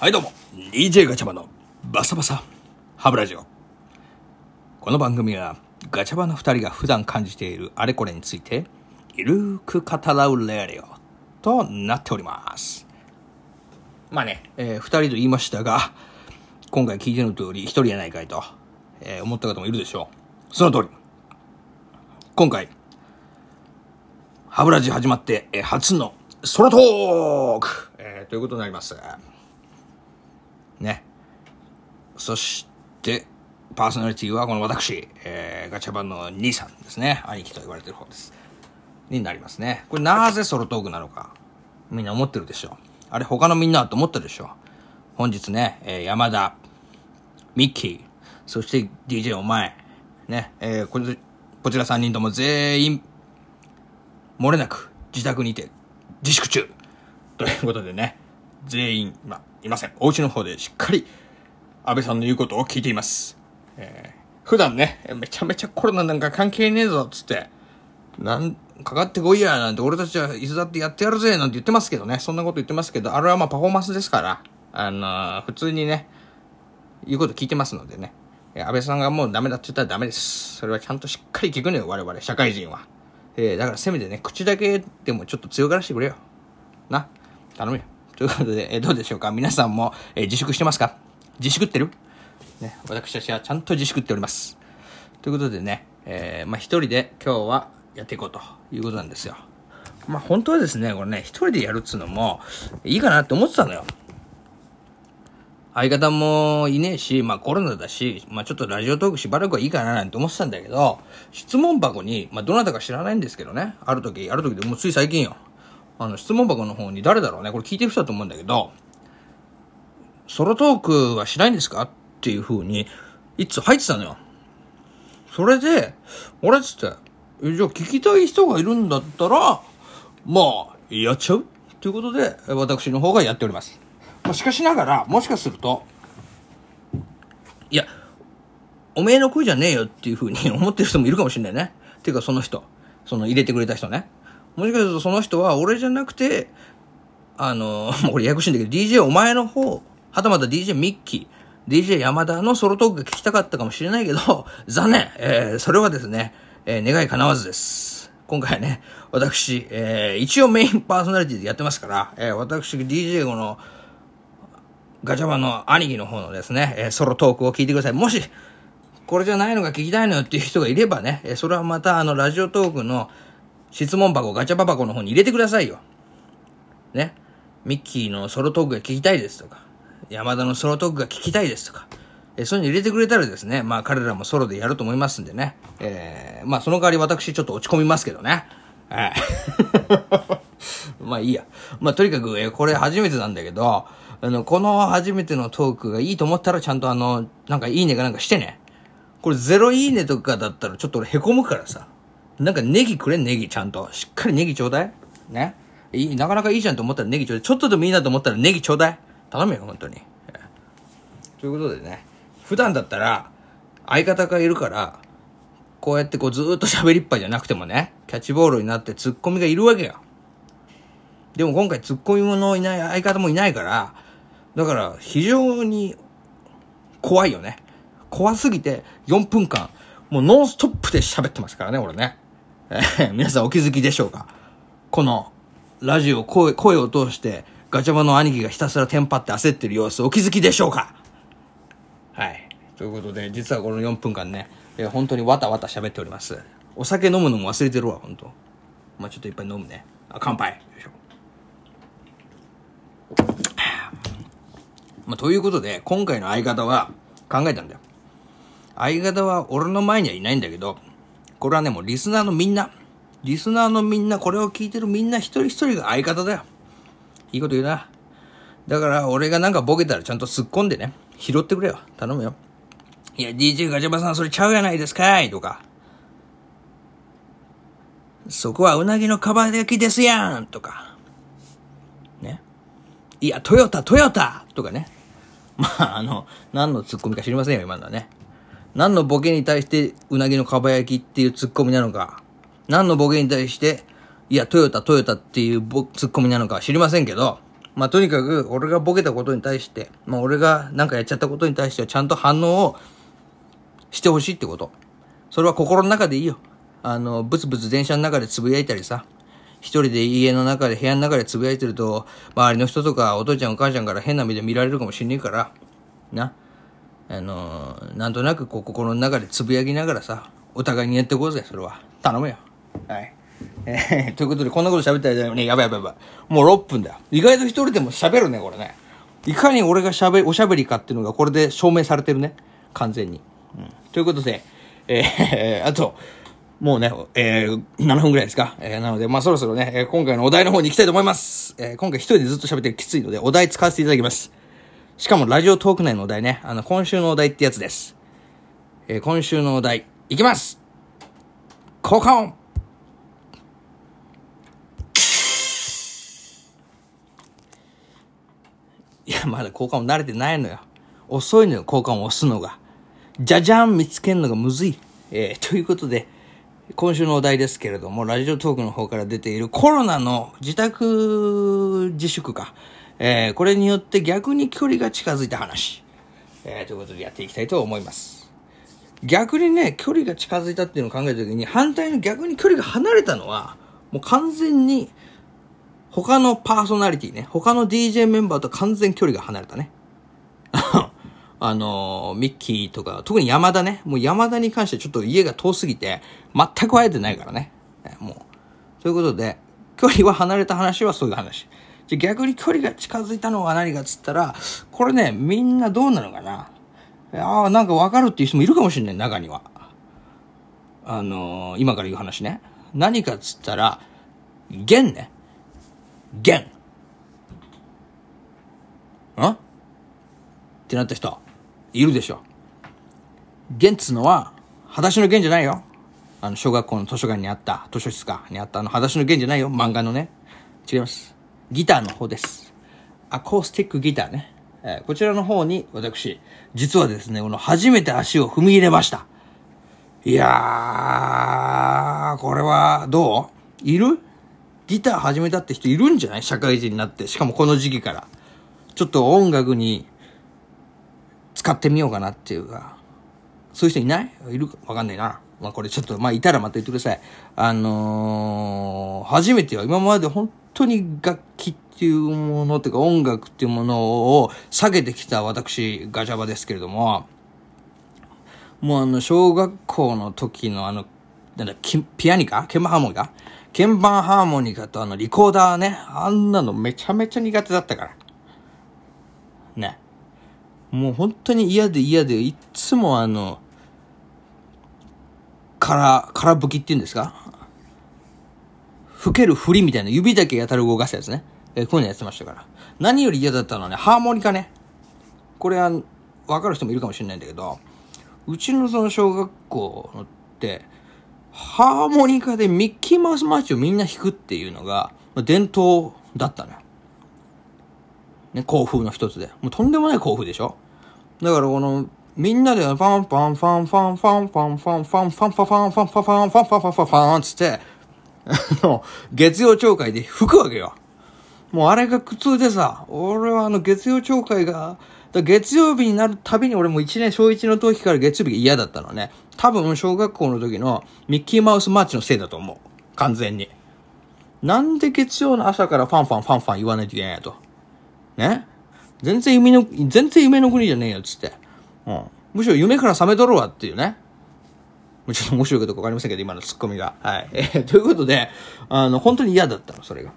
はいどうも。DJ ガチャバのバサバサハブラジオ。この番組はガチャバの2人が普段感じているあれこれについてゆるーく語らうレディオとなっております。まあね、えー、2人と言いましたが今回聞いての通り1人やないかいと、えー、思った方もいるでしょう。その通り。今回ハブラジ始まって、えー、初のソロトーク、えー、ということになります。ね。そして、パーソナリティはこの私、えー、ガチャバンの兄さんですね。兄貴と言われてる方です。になりますね。これなぜソロトークなのか、みんな思ってるでしょ。あれ他のみんなはと思ったでしょ。本日ね、えー、山田、ミッキー、そして DJ お前、ね、えー、ここちら3人とも全員、漏れなく自宅にて自粛中ということでね、全員、まあ、いません。お家の方でしっかり安倍さんの言うことを聞いています。えー、普段ね、めちゃめちゃコロナなんか関係ねえぞ、つって、なん、かかってこいや、なんて俺たちはいつだってやってやるぜ、なんて言ってますけどね。そんなこと言ってますけど、あれはまあパフォーマンスですから、あのー、普通にね、言うこと聞いてますのでね。安倍さんがもうダメだって言ったらダメです。それはちゃんとしっかり聞くのよ、我々、社会人は。えー、だからせめてね、口だけでもちょっと強がらしてくれよ。な。頼むよ。ということで、え、どうでしょうか？皆さんも、え、自粛してますか？自粛ってる？ね、私たちはちゃんと自粛っております。ということでね、えー、まあ一人で今日はやっていこうということなんですよ。まあ本当はですね、これね、一人でやるっつうのもいいかなって思ってたのよ。相方もいねえし、まあコロナだし、まあちょっとラジオトークしばらくはいいかななんて思ってたんだけど、質問箱に、まあどなたか知らないんですけどね、ある時、ある時でもうつい最近よ、あの質問箱の方に誰だろうね、これ聞いてる人だと思うんだけど、ソロトークはしないんですか？っていう風に、いつ入ってたのよ。それで、俺っつって、じゃあ聞きたい人がいるんだったら、まあ、やっちゃう？ということで、私の方がやっております。ま、しかしながら、もしかすると、いや、おめえの声じゃねえよっていうふうに思ってる人もいるかもしれないね。っていうかその人、その入れてくれた人ね。もしかするとその人は俺じゃなくて、あの、もう俺訳してんだけど、DJ お前の方、はたまた DJ ミッキー、DJ 山田のソロトークが聞きたかったかもしれないけど、残念えー、それはですね、えー、願い叶わずです。今回ね、私、えー、一応メインパーソナリティでやってますから、えー、私 DJ この、ガチャバの兄貴の方のですね、えソロトークを聞いてください。もし、これじゃないのが聞きたいのよっていう人がいればね、えそれはまたあの、ラジオトークの質問箱、ガチャバ箱の方に入れてくださいよ。ね。ミッキーのソロトークが聞きたいですとか、山田のソロトークが聞きたいですとか、えそういうの入れてくれたらですね、まあ彼らもソロでやると思いますんでね。えー、まあその代わり私ちょっと落ち込みますけどね。はい。まあいいや。まあとにかく、えこれ初めてなんだけど、あの、この初めてのトークがいいと思ったらちゃんとあの、なんかいいねかなんかしてね。これゼロいいねとかだったらちょっと俺凹むからさ。なんかネギくれんネギちゃんと。しっかりネギちょうだい。ね。いい、なかなかいいじゃんと思ったらネギちょうだい。ちょっとでもいいなと思ったらネギちょうだい。頼むよ、本当に。ということでね。普段だったら、相方がいるから、こうやってこうずーっと喋りっぱじゃなくてもね、キャッチボールになってツッコミがいるわけよ。でも今回ツッコミものいない相方もいないから、だから非常に怖いよね。怖すぎて4分間、もうノンストップで喋ってますからね、俺ね。えー、皆さんお気づきでしょうか？このラジオ声、声を通してガチャバの兄貴がひたすらテンパって焦ってる様子お気づきでしょうか？はい。ということで、実はこの4分間ね、えー、本当にわたわた喋っております。お酒飲むのも忘れてるわ、本当まあちょっといっぱい飲むね。あ、乾杯。よいしょ。まあ、ということで、今回の相方は考えたんだよ。相方は俺の前にはいないんだけど、これはね、もうリスナーのみんな、リスナーのみんな、これを聞いてるみんな一人一人が相方だよ。いいこと言うな。だから俺がなんかボケたらちゃんと突っ込んでね、拾ってくれよ。頼むよ。いや、DJ ガチャバさんそれちゃうやないですかいとか。そこはうなぎのかば焼きですやんとか。ね。いや、トヨタ、トヨタとかね。まあ、あの、何のツッコミか知りませんよ、今のはね。何のボケに対して、うなぎのかば焼きっていうツッコミなのか、何のボケに対して、いや、トヨタ、トヨタっていうツッコミなのか知りませんけど、まあ、とにかく、俺がボケたことに対して、まあ、俺がなんかやっちゃったことに対してはちゃんと反応をしてほしいってこと。それは心の中でいいよ。あの、ブツブツ電車の中でつぶやいたりさ、一人で家の中で、部屋の中でつぶやいてると、周りの人とか、お父ちゃんお母ちゃんから変な目で見られるかもしんねえから、な。あの、なんとなくこう心の中でつぶやきながらさ、お互いにやっていこうぜ、それは。頼むよ。はい。えー、ということで、こんなこと喋ったらね、やばいやばいやばい。もう6分だよ。意外と一人でも喋るね、これね。いかに俺が喋、おしゃべりかっていうのがこれで証明されてるね。完全に。うん。ということで、えー、あと、もうね、えー、7分ぐらいですか。えー、なので、まあそろそろね、今回のお題の方に行きたいと思います。えー、今回一人でずっと喋ってきついので、お題使わせていただきます。しかも、ラジオトーク内のお題ね、あの、今週のお題ってやつです。えー、今週のお題、いきます効果音いや、まだ効果音慣れてないのよ。遅いのよ、効果音押すのが。じゃじゃん見つけるのがむずい。えー、ということで、今週のお題ですけれども、ラジオトークの方から出ているコロナの自宅自粛か。えー、これによって逆に距離が近づいた話。えー、ということでやっていきたいと思います。逆にね、距離が近づいたっていうのを考えたときに、反対に逆に距離が離れたのは、もう完全に、他のパーソナリティね、他の DJ メンバーと完全距離が離れたね。あの、ミッキーとか、特に山田ね。もう山田に関してちょっと家が遠すぎて、全く会えてないからね。もう。ということで、距離は離れた話はそういう話。じゃ逆に距離が近づいたのは何かっつったら、これね、みんなどうなのかなああ、なんかわかるっていう人もいるかもしれない、中には。あのー、今から言う話ね。何かっつったら、弦ね。弦。んってなった人。いるでしょ。弦っつのは、裸足の弦じゃないよ。あの、小学校の図書館にあった、図書室か、にあったあの、裸足の弦じゃないよ。漫画のね。違います。ギターの方です。アコースティックギターね。えー、こちらの方に、私、実はですね、この初めて足を踏み入れました。いやー、これは、どう？いる？ギター始めたって人いるんじゃない？社会人になって。しかもこの時期から。ちょっと音楽に使ってみようかなっていうか、そういう人いない？いる？かわかんないな。まあこれちょっと、まあいたらまた言ってください。あのー、初めては今まで本当に楽器っていうものっていうか音楽っていうものを下げてきた私、ガチャバですけれども、もうあの、小学校の時のあの、なんだ、ピアニカ？鍵盤ハーモニカ？鍵盤ハーモニカとあの、リコーダーね。あんなのめちゃめちゃ苦手だったから。ね。もう本当に嫌で嫌で、いつもあの、から、から吹きって言うんですか？吹ける振りみたいな指だけやたら動かすやつね。えこういうのやってましたから。何より嫌だったのはね、ハーモニカね。これは、わかる人もいるかもしれないんだけど、うちのその小学校のって、ハーモニカでミッキーマウスマーチをみんな弾くっていうのが、伝統だったのよ。ね、興奮の一つで。もうとんでもない興奮でしょだからこの、みんなでファンファンファンファンファンファンファンファンファンファンファンファンファンファンファンファンファンファンファンつって、あの、月曜朝会で吹くわけよ。もうあれが苦痛でさ、俺はあの月曜朝会が、月曜日になるたびに俺も一年小一の時から月曜日が嫌だったのね。多分小学校の時のミッキーマウスマーチのせいだと思う。完全に。なんで月曜の朝からファンファンファンファン言わないといけないやと。ね？全然夢の、全然夢の国じゃねえよっ、つって。うん。むしろ夢から覚めとるわっていうね。ちょっと面白いかどうかわかりませんけど、今のツッコミが。はい。えー、ということで、あの、本当に嫌だったの、それが。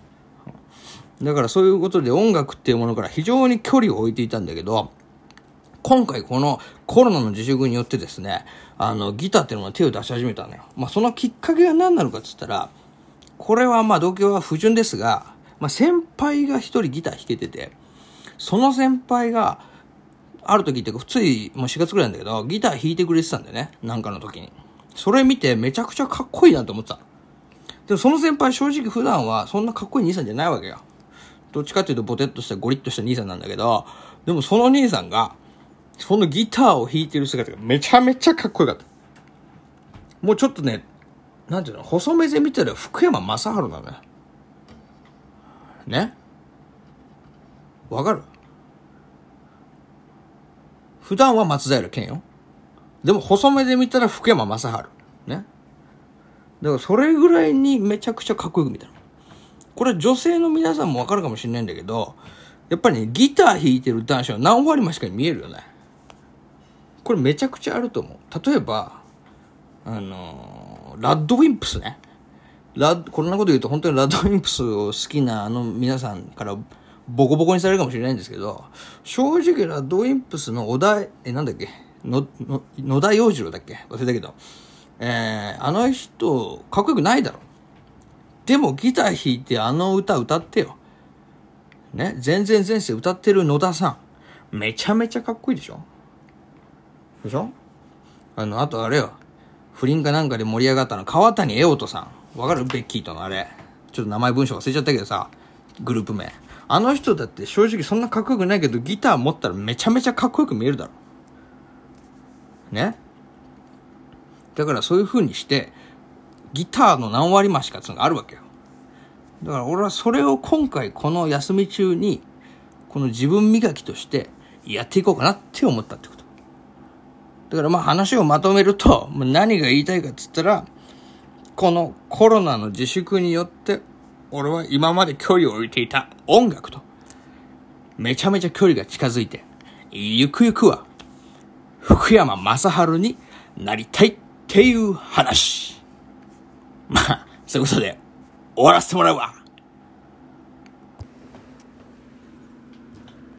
だからそういうことで音楽っていうものから非常に距離を置いていたんだけど、今回このコロナの自粛によってですね、あの、ギターっていうのが手を出し始めたのよ。まあ、そのきっかけが何なのかって言ったら、これはまあ、同居は不純ですが、まあ、先輩が一人ギター弾けてて、その先輩が、ある時ってついもう4月ぐらいなんだけど、ギター弾いてくれてたんだよね。なんかの時に。それ見てめちゃくちゃかっこいいなと思ってた。でもその先輩正直普段はそんなかっこいい兄さんじゃないわけよ。どっちかっていうとボテッとしたゴリッとした兄さんなんだけど、でもその兄さんが、そのギターを弾いてる姿がめちゃめちゃかっこよかった。もうちょっとね、なんていうの、細目で見たら福山雅治なのよ。ね？わかる？普段は松平健よ。でも細目で見たら福山雅治。ね。だからそれぐらいにめちゃくちゃかっこよく見たの。これ女性の皆さんもわかるかもしれないんだけど、やっぱりね、ギター弾いてる男子は何割増しか見えるよね。これめちゃくちゃあると思う。例えば、あのー、ラッドウィンプスね。ラッ、こんなこと言うと本当にラッドウィンプスを好きなあの皆さんからボコボコにされるかもしれないんですけど、正直ラッドウィンプスの小田、え、なんだっけ？の、の、野田洋次郎だっけ？忘れたけど。えー、あの人、かっこよくないだろ。でもギター弾いてあの歌歌ってよ。ね、全然前世歌ってる野田さん。めちゃめちゃかっこいいでしょ？でしょ？あの、あとあれよ。不倫かなんかで盛り上がったの、川谷絵音さん。わかる？ベッキーとのあれ。ちょっと名前文章忘れちゃったけどさ、グループ名。あの人だって正直そんなかっこよくないけど、ギター持ったらめちゃめちゃかっこよく見えるだろ。ねだからそういう風にして、ギターの何割増しかっていうのがあるわけよ。だから俺はそれを今回この休み中に、この自分磨きとしてやっていこうかなって思ったってこと。だからまあ話をまとめると、何が言いたいかっつったら、このコロナの自粛によって、俺は今まで距離を置いていた音楽と、めちゃめちゃ距離が近づいて、ゆくゆくは、福山雅治になりたいっていう話。まあ、そういうことで、終わらせてもらうわ。